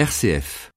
RCF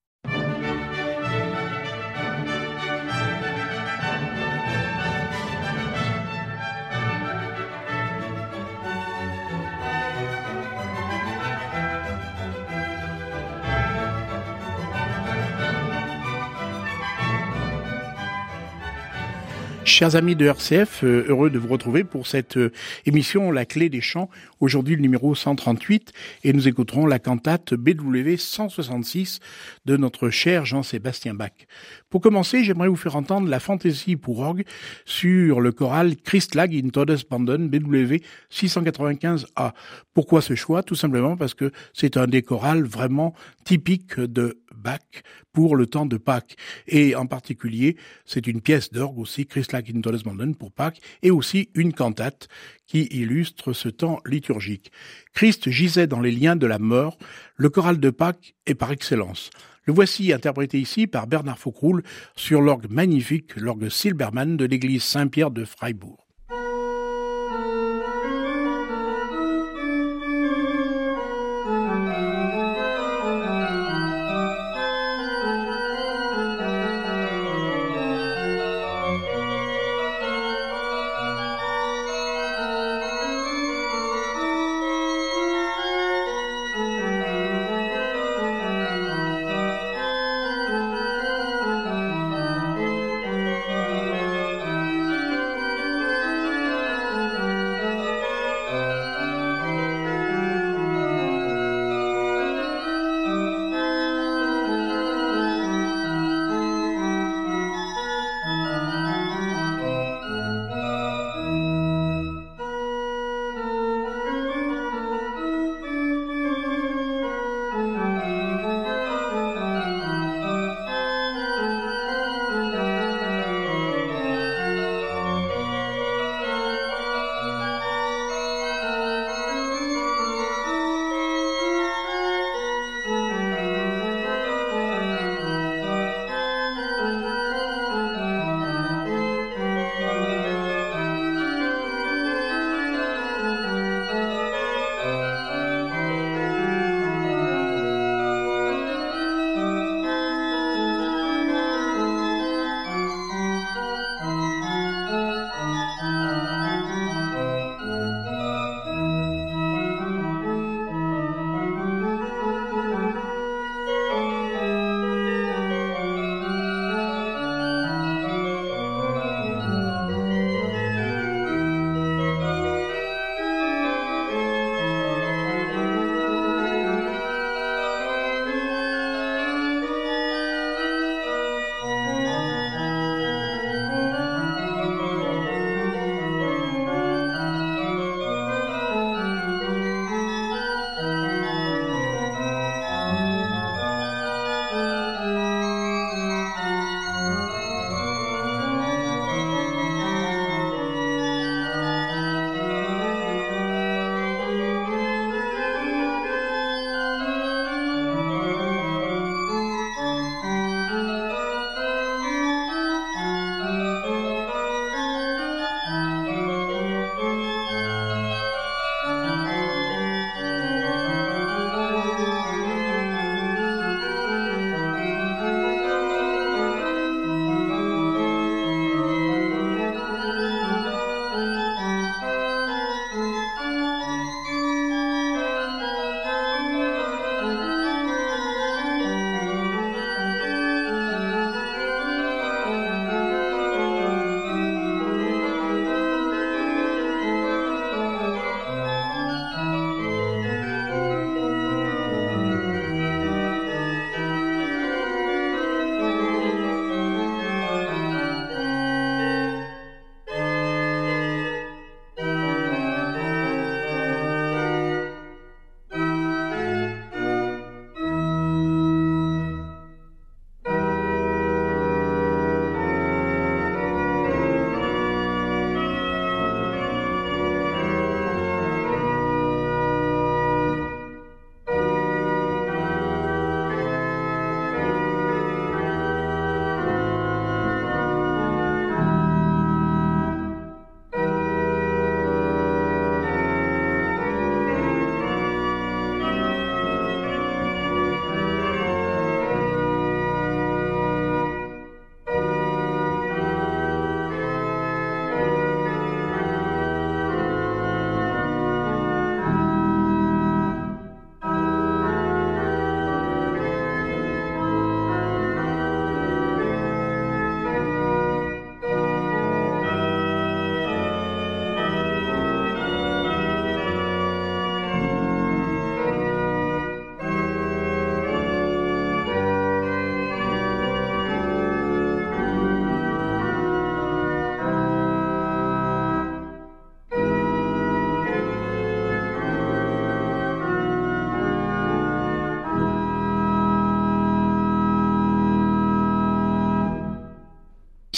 Chers amis de RCF, euh, heureux de vous retrouver pour cette euh, émission La clé des chants, aujourd'hui le numéro 138, et nous écouterons la cantate BW 166 de notre cher Jean-Sébastien Bach. Pour commencer, j'aimerais vous faire entendre la fantaisie pour orgue sur le choral Christlag in Todesbanden BW 695A. Pourquoi ce choix? Tout simplement parce que c'est un des chorales vraiment typiques de Bach pour le temps de Pâques. Et en particulier, c'est une pièce d'orgue aussi, Christlag in Todesbanden pour Pâques, et aussi une cantate qui illustre ce temps liturgique. Christ gisait dans les liens de la mort, le choral de Pâques est par excellence. Le voici interprété ici par Bernard Faucroul sur l'orgue magnifique, l'orgue Silbermann de l'église Saint-Pierre de Freiburg.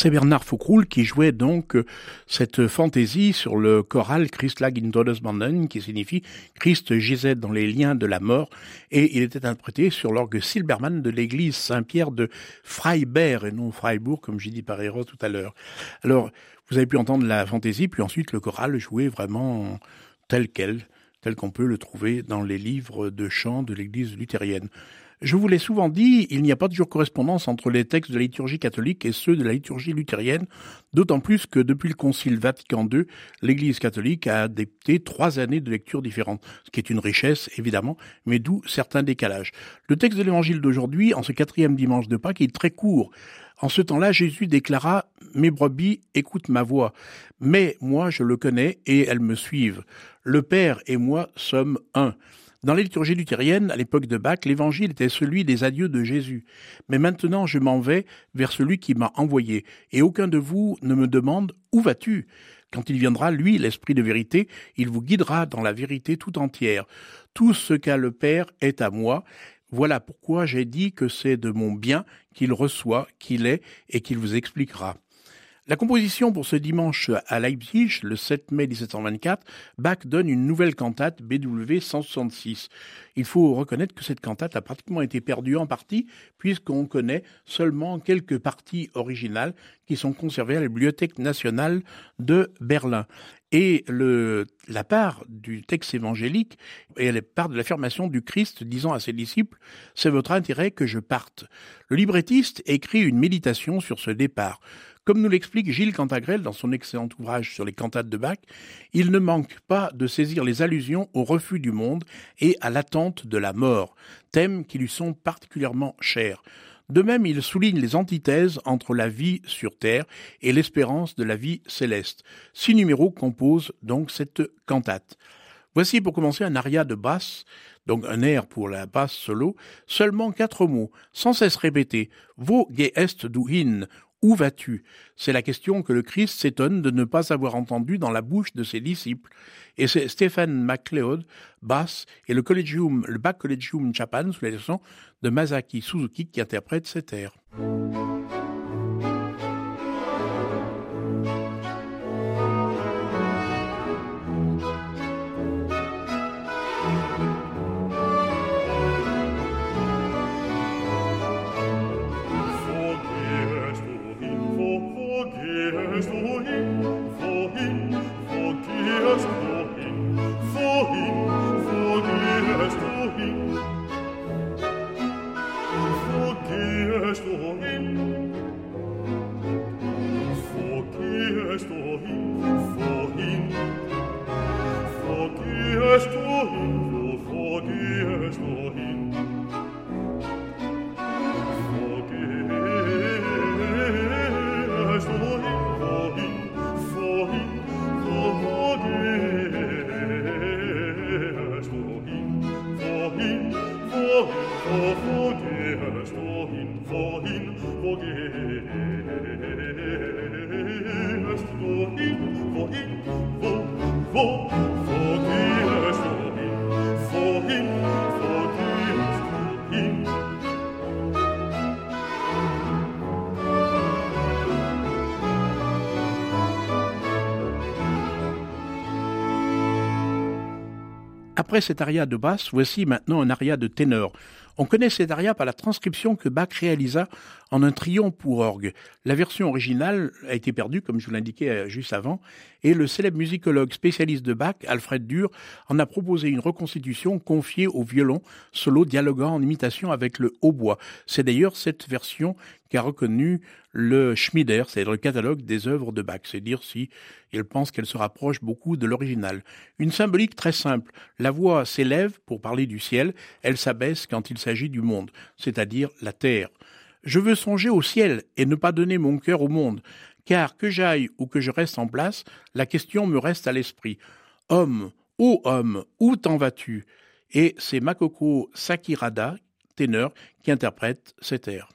C'est Bernard Foucroul qui jouait donc euh, cette fantaisie sur le choral Christ lag in Todesbanden, qui signifie Christ gisait dans les liens de la mort, et il était interprété sur l'orgue Silbermann de l'église Saint-Pierre de Freiberg, et non Freiburg, comme j'ai dit par erreur tout à l'heure. Alors, vous avez pu entendre la fantaisie, puis ensuite le choral jouait vraiment tel quel, tel qu'on peut le trouver dans les livres de chant de l'église luthérienne. Je vous l'ai souvent dit, il n'y a pas toujours correspondance entre les textes de la liturgie catholique et ceux de la liturgie luthérienne, d'autant plus que depuis le Concile Vatican II, l'Église catholique a adopté trois années de lecture différentes, ce qui est une richesse évidemment, mais d'où certains décalages. Le texte de l'Évangile d'aujourd'hui, en ce quatrième dimanche de Pâques, est très court. En ce temps-là, Jésus déclara Mes brebis écoutent ma voix, mais moi je le connais et elles me suivent. Le Père et moi sommes un. Dans la liturgie luthérienne, à l'époque de Bach, l'évangile était celui des adieux de Jésus. Mais maintenant, je m'en vais vers celui qui m'a envoyé. Et aucun de vous ne me demande où vas-tu? Quand il viendra, lui, l'Esprit de vérité, il vous guidera dans la vérité tout entière. Tout ce qu'a le Père est à moi. Voilà pourquoi j'ai dit que c'est de mon bien qu'il reçoit, qu'il est et qu'il vous expliquera. La composition pour ce dimanche à Leipzig, le 7 mai 1724, Bach donne une nouvelle cantate BW 166. Il faut reconnaître que cette cantate a pratiquement été perdue en partie, puisqu'on connaît seulement quelques parties originales qui sont conservées à la Bibliothèque nationale de Berlin. Et la part du texte évangélique et la part de l'affirmation du Christ disant à ses disciples, c'est votre intérêt que je parte. Le librettiste écrit une méditation sur ce départ. Comme nous l'explique Gilles Cantagrel dans son excellent ouvrage sur les cantates de Bach, il ne manque pas de saisir les allusions au refus du monde et à l'attente de la mort, thèmes qui lui sont particulièrement chers. De même, il souligne les antithèses entre la vie sur Terre et l'espérance de la vie céleste. Six numéros composent donc cette cantate. Voici pour commencer un aria de basse, donc un air pour la basse solo, seulement quatre mots, sans cesse répétés. Wo geest du hin, où vas-tu? C'est la question que le Christ s'étonne de ne pas avoir entendue dans la bouche de ses disciples. Et c'est Stephen MacLeod, basse, et le Collegium, le Collegium Japan, sous la direction de Masaki Suzuki, qui interprète cet air. presto Après cet aria de basse, voici maintenant un aria de ténor. On connaît cet aria par la transcription que Bach réalisa en un triomphe pour orgue. La version originale a été perdue, comme je vous l'indiquais euh, juste avant, et le célèbre musicologue spécialiste de Bach, Alfred Dur, en a proposé une reconstitution confiée au violon, solo dialoguant en imitation avec le hautbois. C'est d'ailleurs cette version qu'a reconnue le Schmider, c'est-à-dire le catalogue des œuvres de Bach. C'est dire si il pense qu'elle se rapproche beaucoup de l'original. Une symbolique très simple. La voix s'élève pour parler du ciel, elle s'abaisse quand il s'agit du monde, c'est-à-dire la terre. Je veux songer au ciel et ne pas donner mon cœur au monde, car que j'aille ou que je reste en place, la question me reste à l'esprit. Homme, ô homme, où t'en vas-tu? Et c'est Makoko Sakirada, téneur, qui interprète cet air.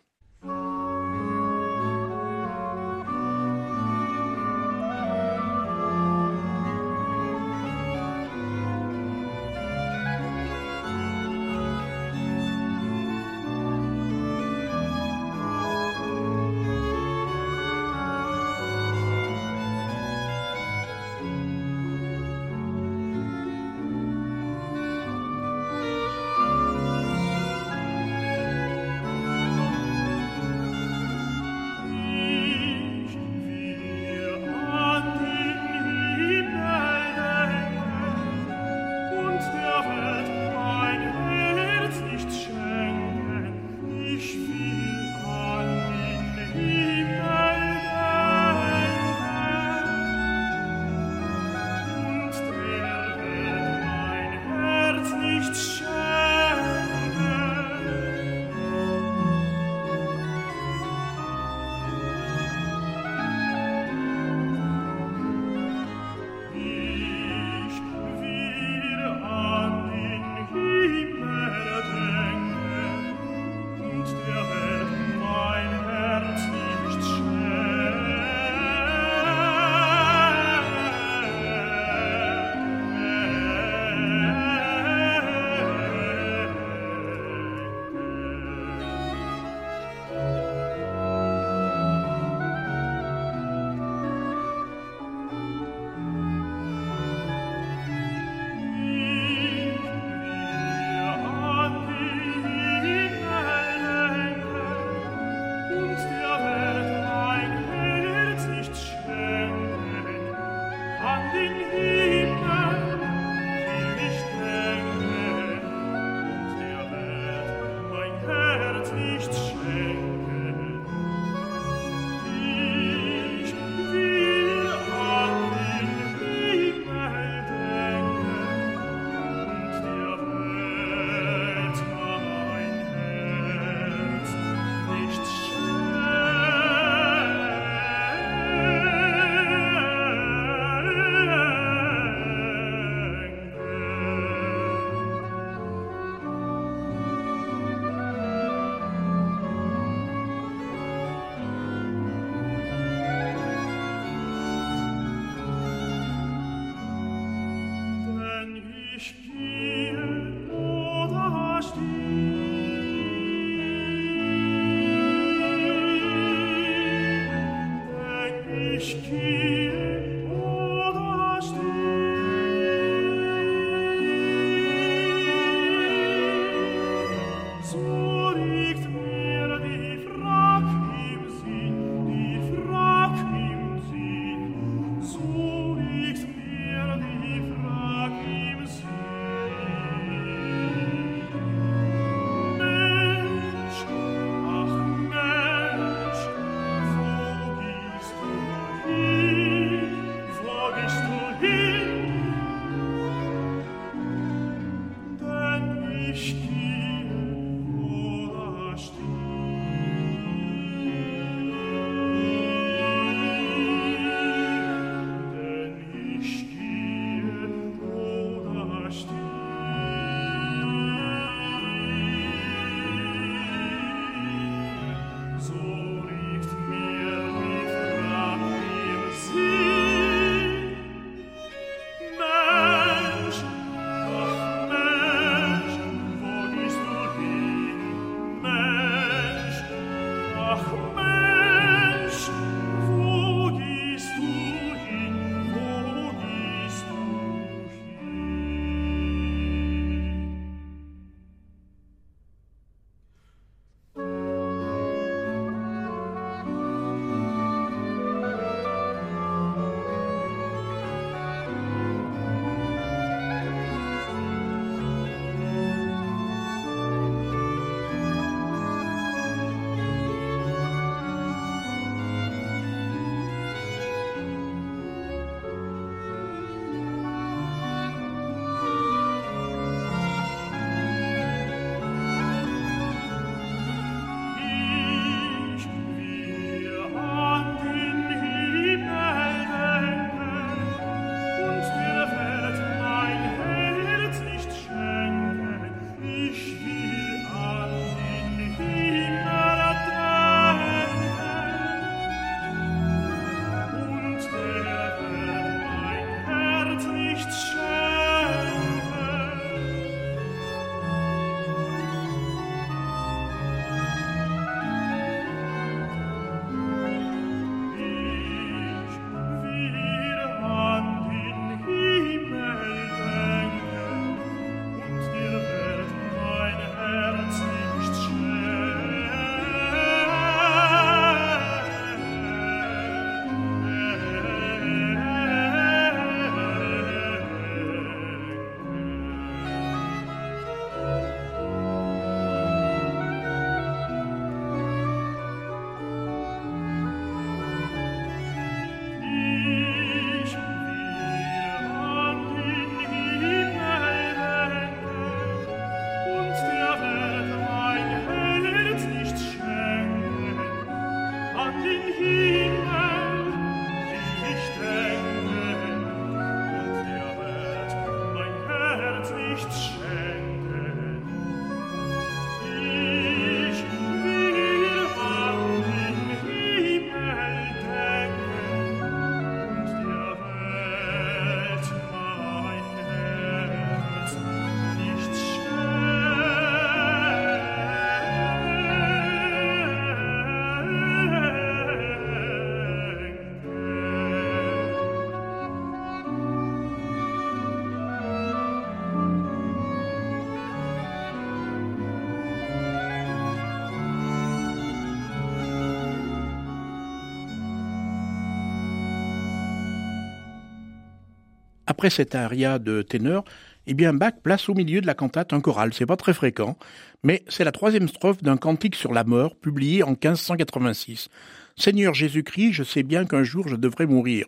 Après cet aria de ténor, eh bien Bach place au milieu de la cantate un choral. C'est pas très fréquent, mais c'est la troisième strophe d'un cantique sur la mort publié en 1586. Seigneur Jésus-Christ, je sais bien qu'un jour je devrais mourir.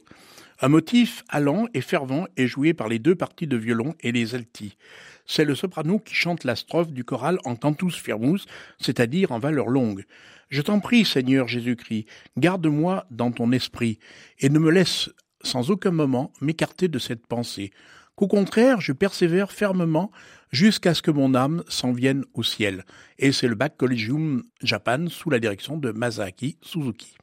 Un motif allant et fervent est joué par les deux parties de violon et les altis. C'est le soprano qui chante la strophe du choral en cantus firmus, c'est-à-dire en valeur longue. Je t'en prie, Seigneur Jésus-Christ, garde-moi dans ton esprit, et ne me laisse sans aucun moment m'écarter de cette pensée, qu'au contraire je persévère fermement jusqu'à ce que mon âme s'en vienne au ciel. Et c'est le Bac Collegium Japan sous la direction de Masaki Suzuki.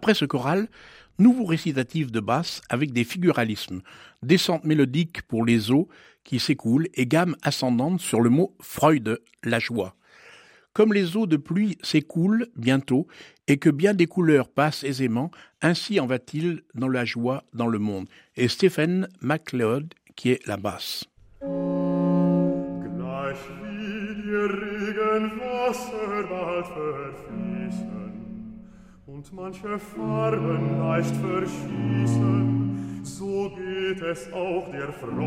Après ce choral, nouveau récitatif de basse avec des figuralismes, descente mélodique pour les eaux qui s'écoulent et gamme ascendante sur le mot Freud, la joie. Comme les eaux de pluie s'écoulent bientôt et que bien des couleurs passent aisément, ainsi en va-t-il dans la joie dans le monde. Et Stephen MacLeod qui est la basse. Und manche Farben leicht verschießen, so geht es auch der Freude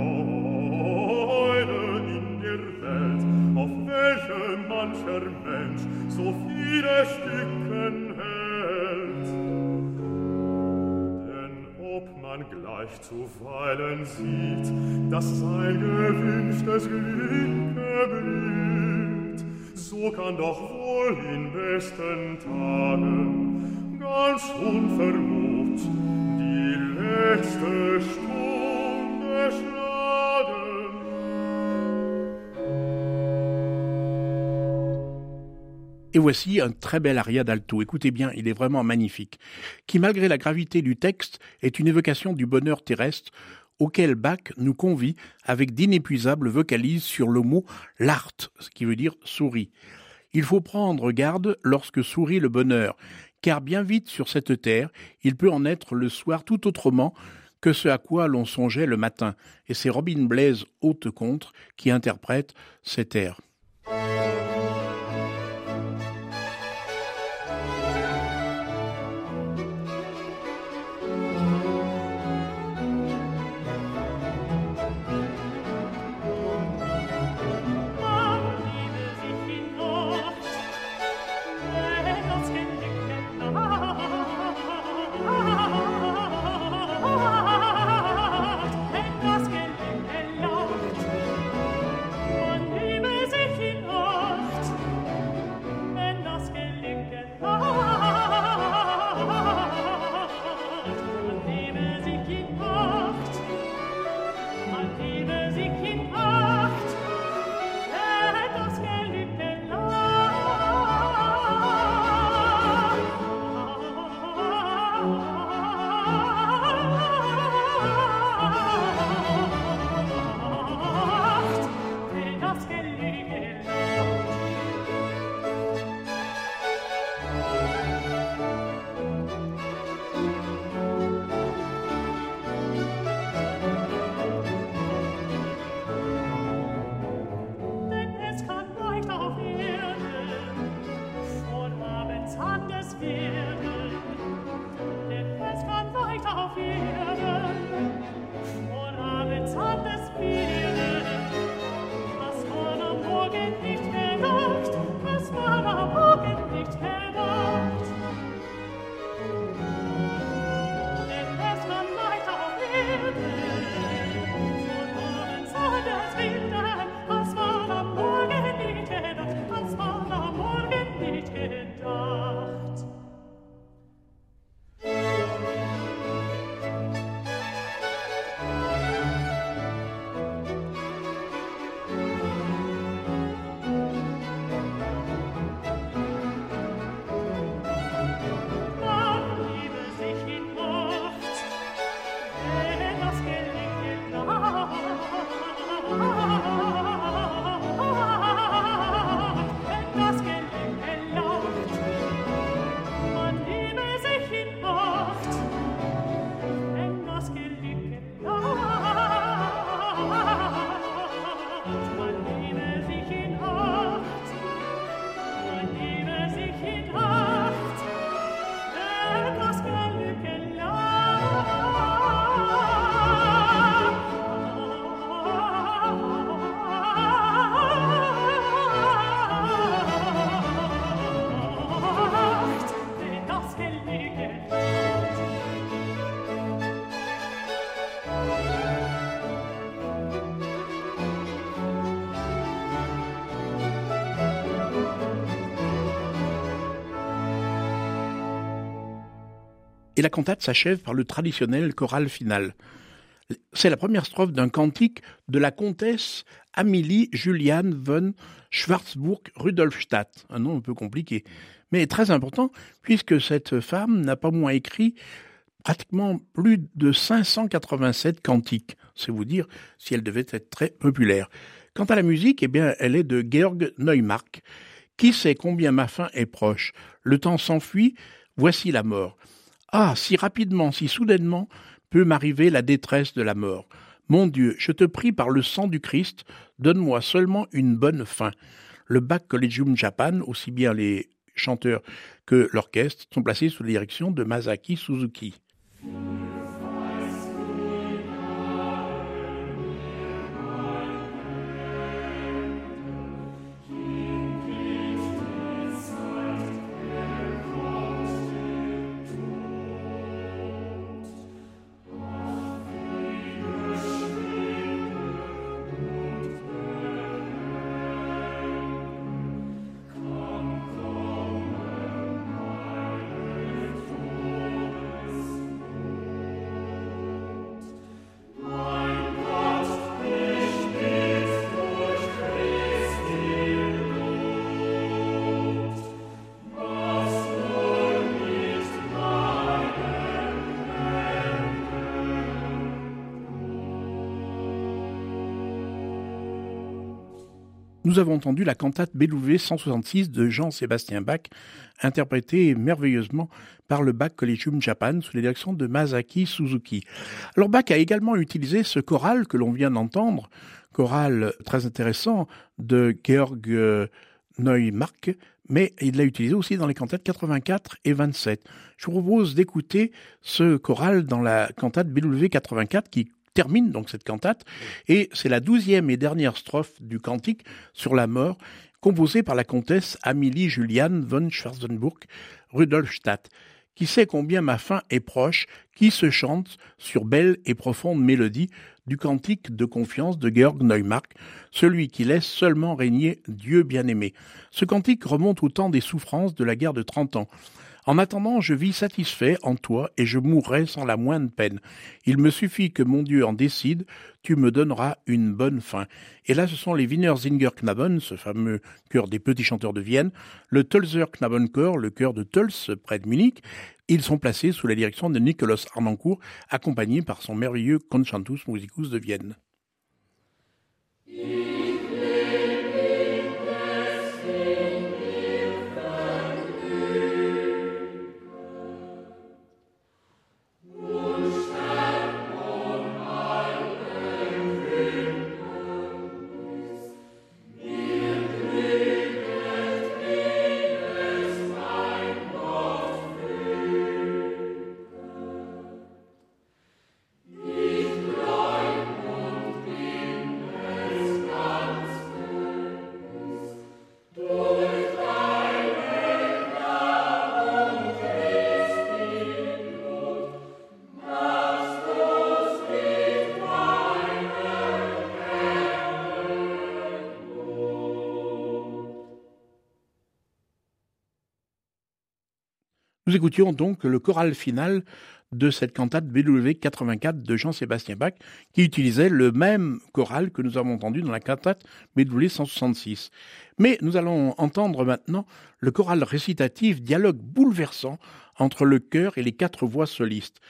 in der Welt, auf welche mancher Mensch so viele Stücken hält. Denn ob man gleich zuweilen sieht, dass sein gewünschtes Glück blüht, so kann doch wohl in besten Tagen Et voici un très bel aria d'alto. Écoutez bien, il est vraiment magnifique. Qui, malgré la gravité du texte, est une évocation du bonheur terrestre auquel Bach nous convie avec d'inépuisables vocalises sur le mot l'art, ce qui veut dire souris. Il faut prendre garde lorsque sourit le bonheur, car bien vite sur cette terre, il peut en être le soir tout autrement que ce à quoi l'on songeait le matin, et c'est Robin Blaise Haute-Contre qui interprète cet air. La cantate s'achève par le traditionnel choral final. C'est la première strophe d'un cantique de la comtesse Amélie Juliane von Schwarzburg-Rudolfstadt, un nom un peu compliqué, mais très important puisque cette femme n'a pas moins écrit pratiquement plus de 587 cantiques. C'est vous dire si elle devait être très populaire. Quant à la musique, eh bien, elle est de Georg Neumark. Qui sait combien ma fin est proche Le temps s'enfuit, voici la mort. Ah, si rapidement, si soudainement peut m'arriver la détresse de la mort. Mon Dieu, je te prie par le sang du Christ, donne-moi seulement une bonne fin. Le Bach Collegium Japan, aussi bien les chanteurs que l'orchestre, sont placés sous la direction de Masaki Suzuki. Nous avons entendu la cantate BW 166 de Jean-Sébastien Bach, interprétée merveilleusement par le Bach Collegium Japan sous la direction de Masaki Suzuki. Alors Bach a également utilisé ce choral que l'on vient d'entendre, choral très intéressant de Georg euh, Neumark, mais il l'a utilisé aussi dans les cantates 84 et 27. Je vous propose d'écouter ce choral dans la cantate BW 84 qui termine donc cette cantate, et c'est la douzième et dernière strophe du cantique sur la mort, composée par la comtesse Amélie Juliane von Schwarzenburg Rudolfstadt, qui sait combien ma fin est proche, qui se chante sur belle et profonde mélodie du cantique de confiance de Georg Neumark, celui qui laisse seulement régner Dieu bien-aimé. Ce cantique remonte au temps des souffrances de la guerre de trente ans. En attendant, je vis satisfait en toi et je mourrai sans la moindre peine. Il me suffit que mon Dieu en décide, tu me donneras une bonne fin. Et là, ce sont les Wiener Knaben, ce fameux chœur des petits chanteurs de Vienne, le Tölzer Knabenchor, le chœur de Tölz, près de Munich. Ils sont placés sous la direction de Nicolas Arnoncourt, accompagné par son merveilleux Conchantus Musicus de Vienne. Nous écoutions donc le choral final de cette cantate BW 84 de Jean-Sébastien Bach, qui utilisait le même choral que nous avons entendu dans la cantate BW 166. Mais nous allons entendre maintenant le choral récitatif, dialogue bouleversant entre le chœur et les quatre voix solistes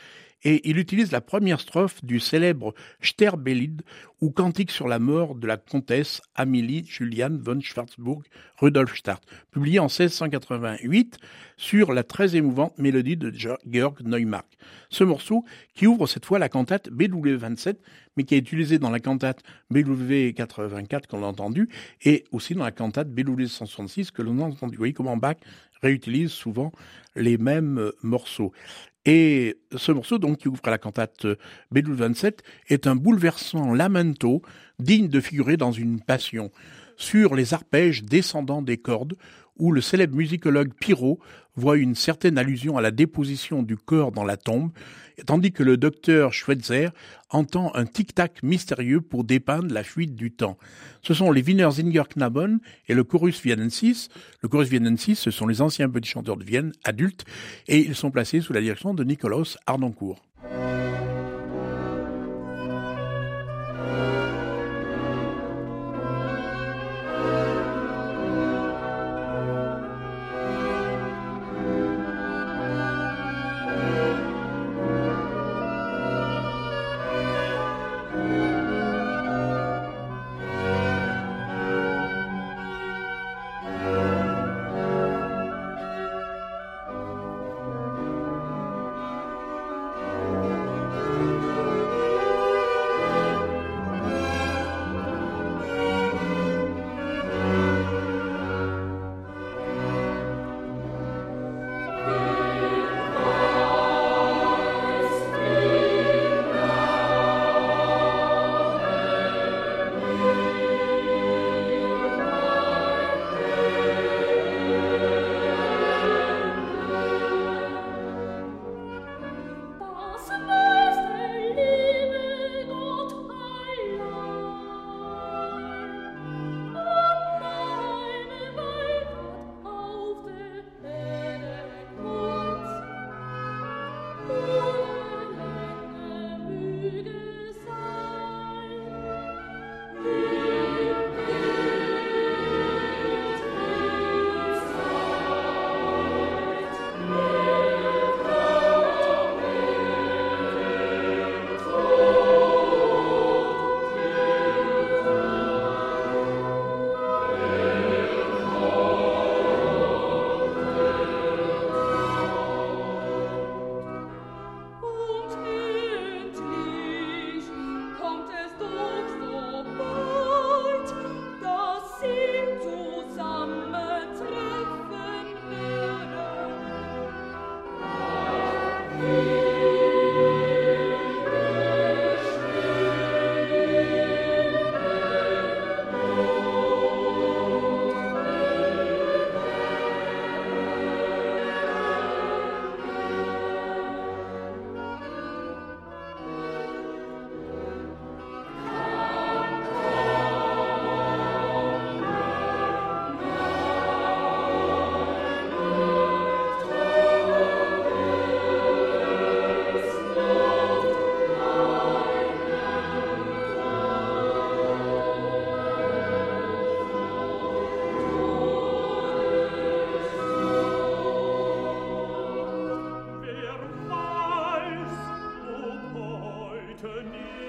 et il utilise la première strophe du célèbre Sterbelied ou cantique sur la mort de la comtesse Amélie Juliane von Schwarzburg Rudolfstadt, publié en 1688 sur la très émouvante mélodie de Georg Neumark. Ce morceau, qui ouvre cette fois la cantate BW 27, mais qui est utilisé dans la cantate BW 84 qu'on a entendu, et aussi dans la cantate BW 166 que l'on a entendu. Vous voyez comment Bach réutilise souvent les mêmes morceaux. Et ce morceau, donc, qui ouvre la cantate BW 27, est un bouleversant lamento digne de figurer dans une passion. Sur les arpèges descendants des cordes où le célèbre musicologue Pirot voit une certaine allusion à la déposition du corps dans la tombe, tandis que le docteur Schweitzer entend un tic-tac mystérieux pour dépeindre la fuite du temps. Ce sont les Wiener Knaben et le Chorus Vienensis. Le Chorus Vienensis, ce sont les anciens petits chanteurs de Vienne, adultes, et ils sont placés sous la direction de Nicolas Arnoncourt. Leute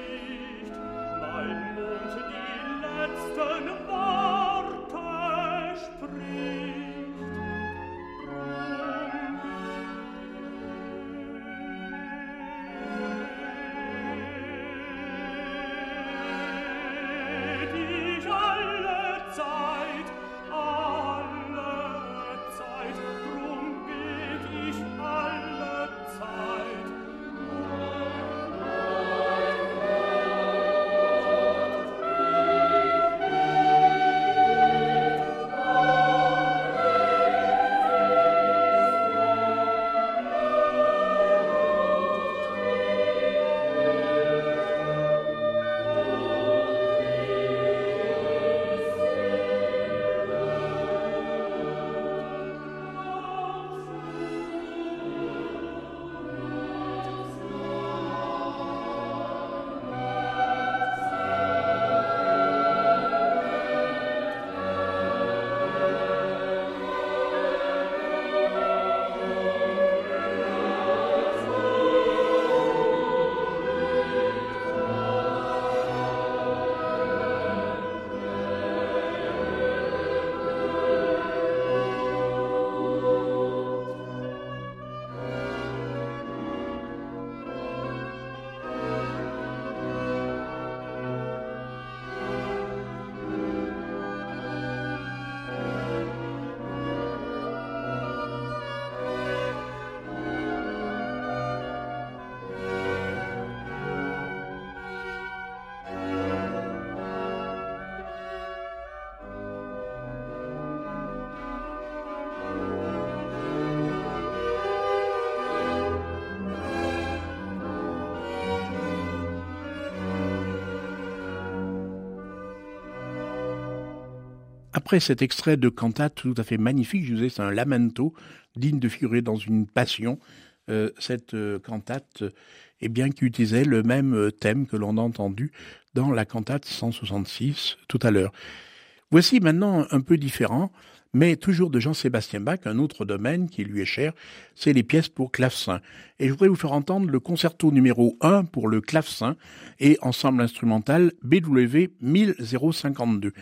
après cet extrait de cantate tout à fait magnifique, je vous disais, c'est un lamento digne de figurer dans une passion. Euh, cette euh, cantate, eh bien, qui utilisait le même euh, thème que l'on a entendu dans la cantate 166 tout à l'heure. Voici maintenant un peu différent mais toujours de Jean-Sébastien Bach, un autre domaine qui lui est cher, c'est les pièces pour clavecin. Et je voudrais vous faire entendre le concerto numéro 1 pour le clavecin et ensemble instrumental BW 1052.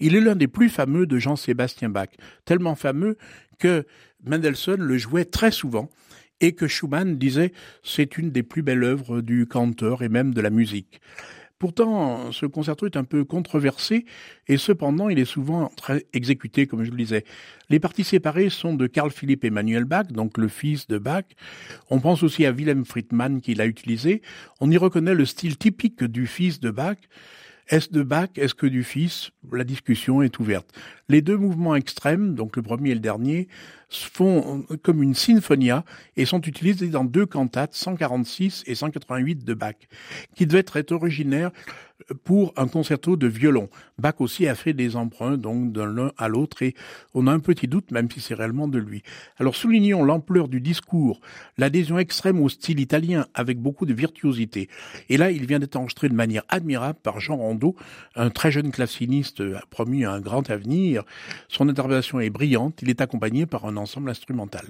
Il est l'un des plus fameux de Jean-Sébastien Bach, tellement fameux que Mendelssohn le jouait très souvent et que Schumann disait c'est une des plus belles œuvres du canteur et même de la musique. Pourtant, ce concerto est un peu controversé et cependant il est souvent très exécuté, comme je le disais. Les parties séparées sont de Carl Philipp Emmanuel Bach, donc le fils de Bach. On pense aussi à Wilhelm Friedmann qui l'a utilisé. On y reconnaît le style typique du fils de Bach. Est-ce de Bach? Est-ce que du fils? La discussion est ouverte. Les deux mouvements extrêmes, donc le premier et le dernier, font comme une sinfonia et sont utilisés dans deux cantates, 146 et 188 de Bach, qui devaient être originaires pour un concerto de violon. Bach aussi a fait des emprunts donc d'un l'un à l'autre et on a un petit doute même si c'est réellement de lui. Alors soulignons l'ampleur du discours, l'adhésion extrême au style italien avec beaucoup de virtuosité. Et là, il vient d'être enregistré de manière admirable par Jean Rondeau, un très jeune claveciniste promis un grand avenir. Son interprétation est brillante, il est accompagné par un ensemble instrumental.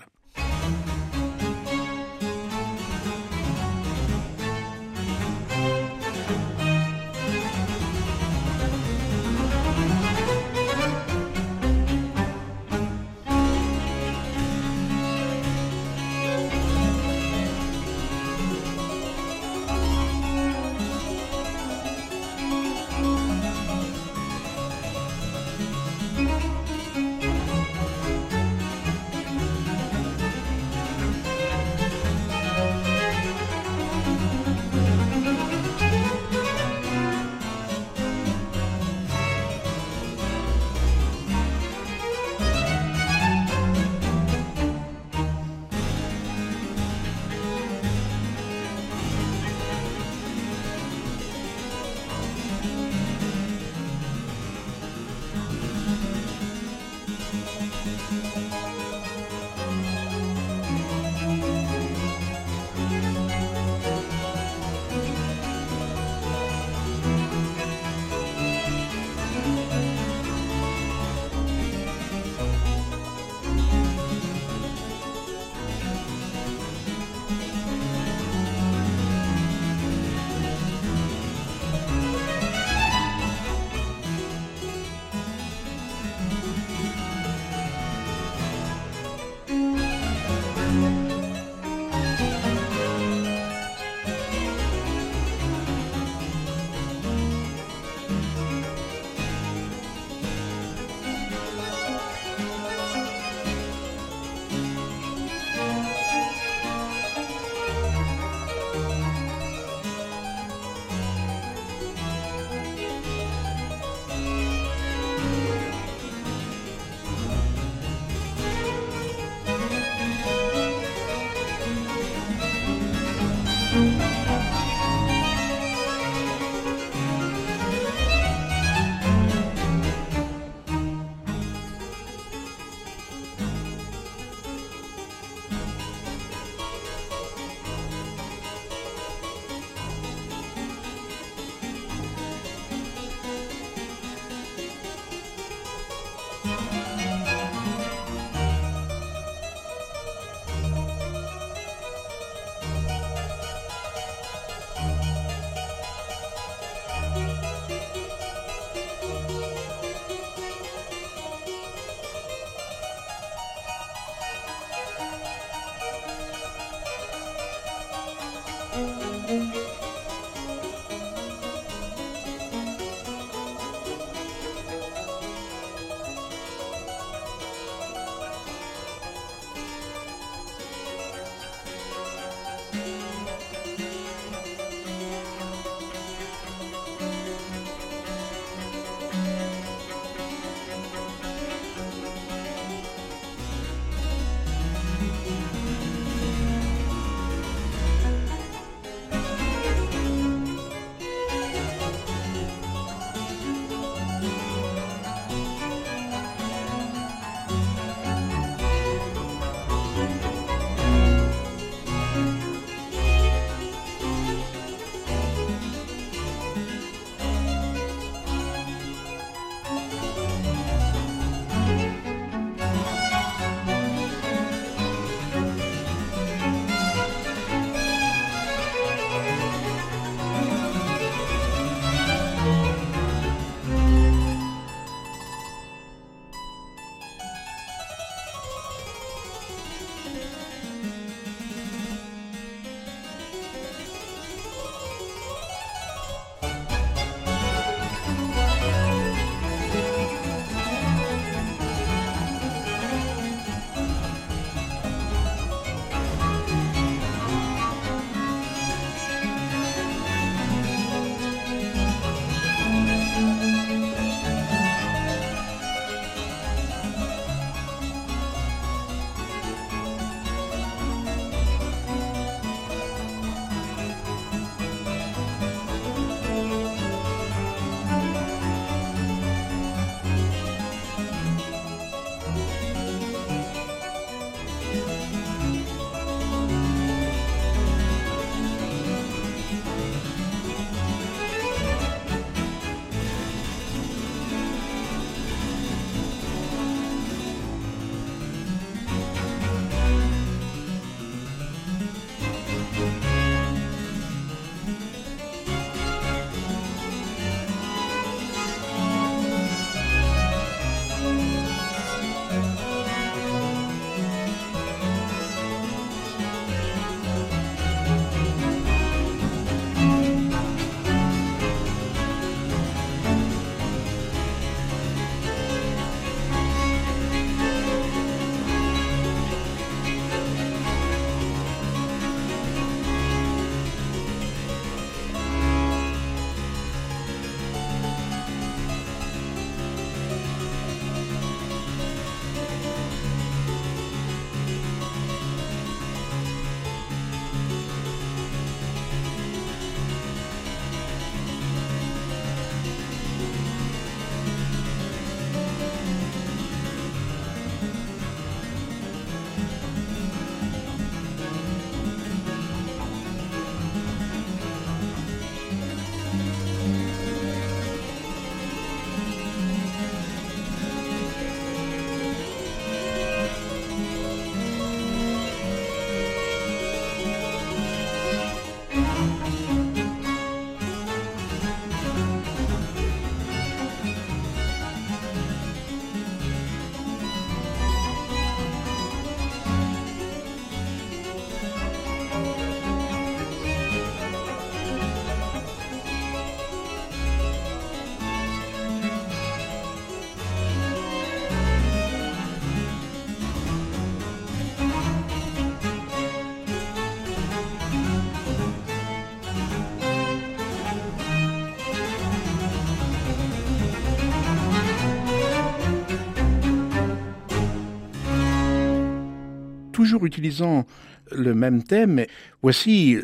Utilisant le même thème, voici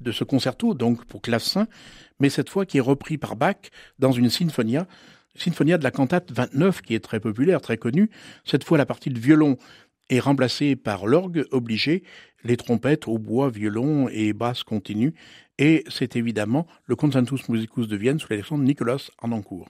de ce concerto, donc pour clavecin, mais cette fois qui est repris par Bach dans une sinfonia, sinfonia de la cantate 29 qui est très populaire, très connue. Cette fois la partie de violon est remplacée par l'orgue obligé, les trompettes au bois, violon et basse continue, et c'est évidemment le Concertus Musicus de Vienne sous la direction de Nicolas Arnoncourt.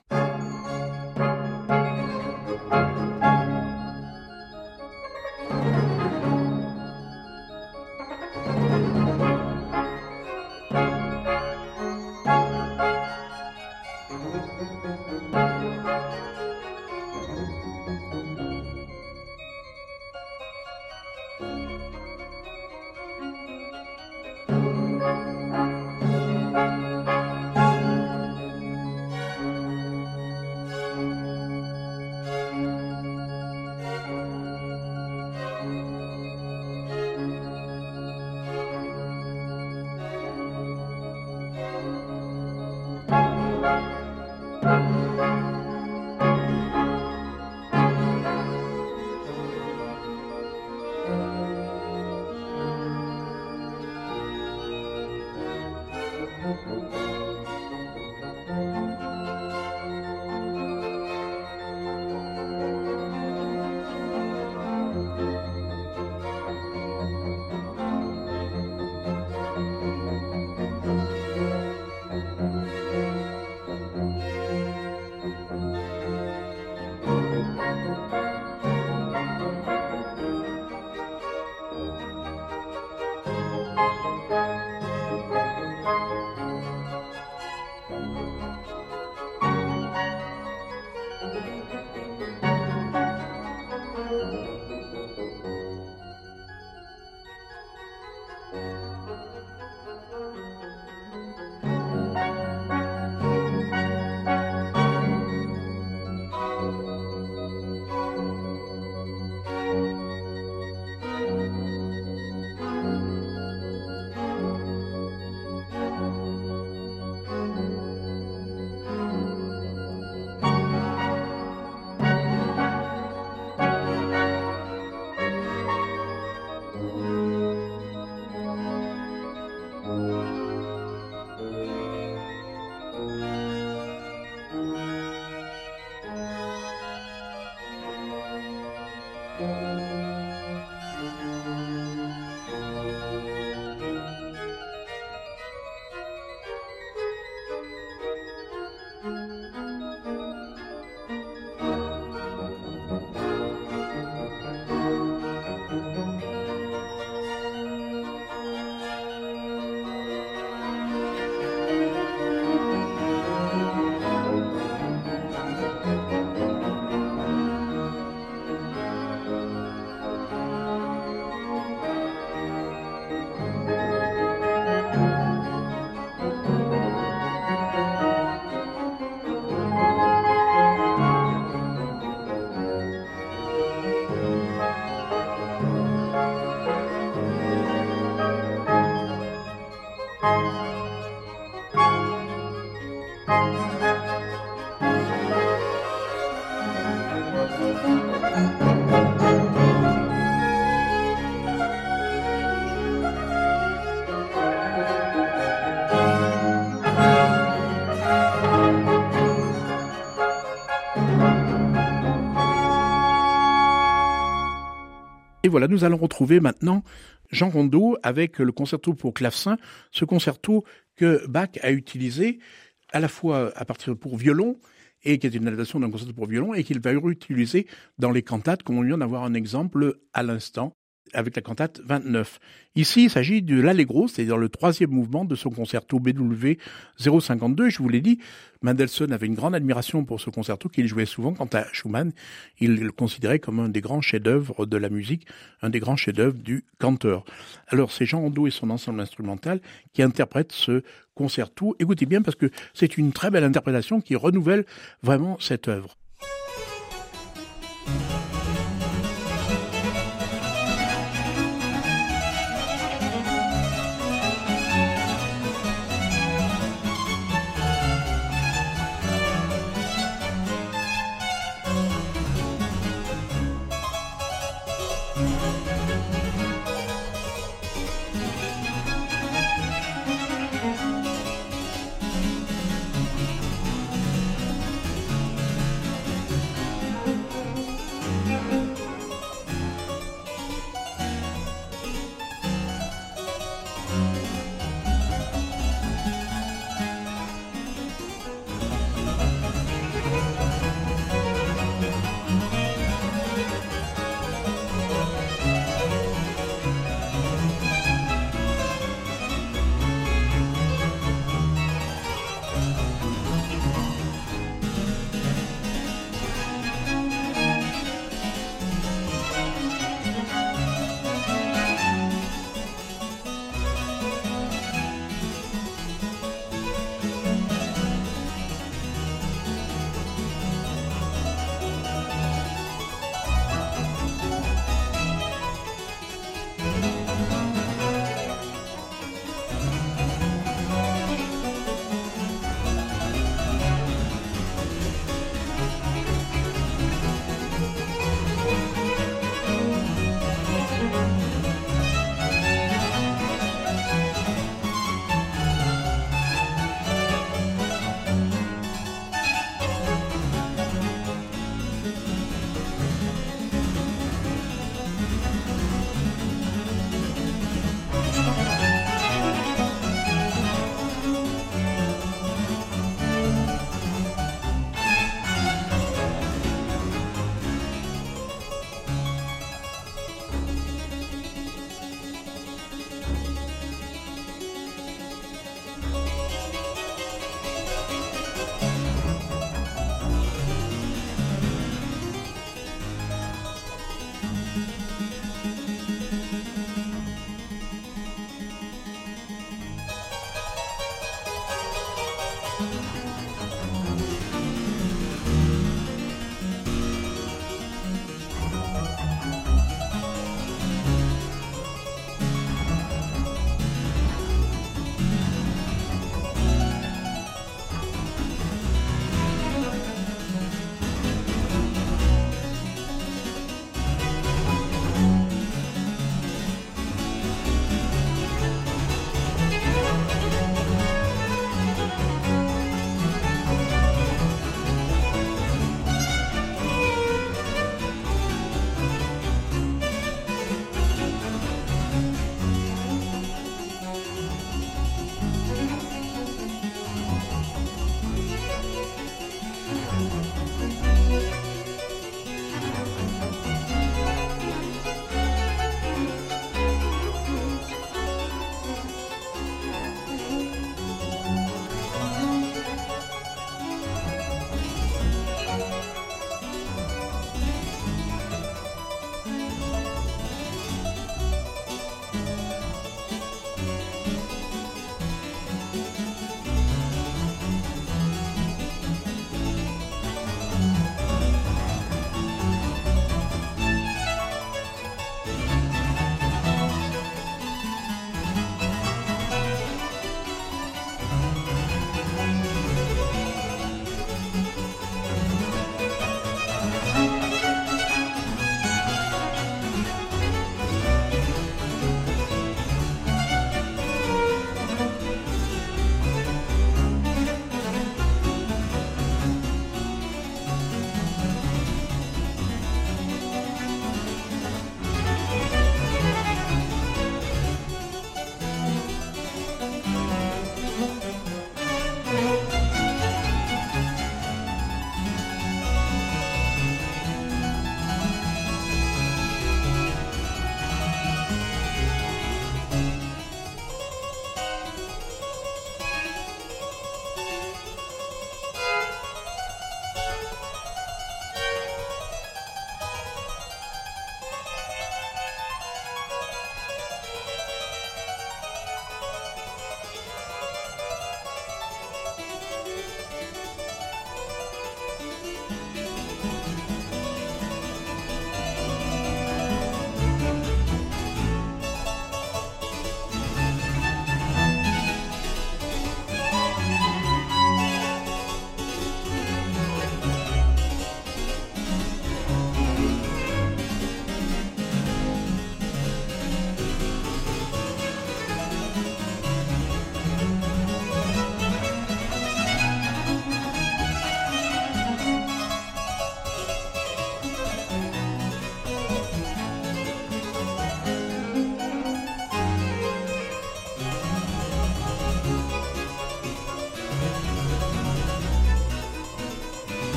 Voilà, nous allons retrouver maintenant Jean Rondeau avec le concerto pour clavecin, ce concerto que Bach a utilisé à la fois à partir pour violon et qui est une adaptation d'un concerto pour violon et qu'il va réutiliser dans les cantates, comme on vient d'avoir un exemple à l'instant avec la cantate 29. Ici, il s'agit de l'Allegro, c'est-à-dire le troisième mouvement de son concerto BW 052. Je vous l'ai dit, Mendelssohn avait une grande admiration pour ce concerto qu'il jouait souvent. Quant à Schumann, il le considérait comme un des grands chefs-d'œuvre de la musique, un des grands chefs-d'œuvre du canteur. Alors, c'est Jean Rondeau et son ensemble instrumental qui interprètent ce concerto. Écoutez bien parce que c'est une très belle interprétation qui renouvelle vraiment cette œuvre.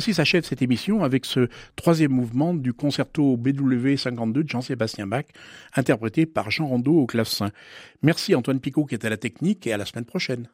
Ainsi s'achève cette émission avec ce troisième mouvement du concerto BW 52 de Jean-Sébastien Bach, interprété par Jean Rondeau au clavecin. Merci Antoine Picot qui est à la technique et à la semaine prochaine.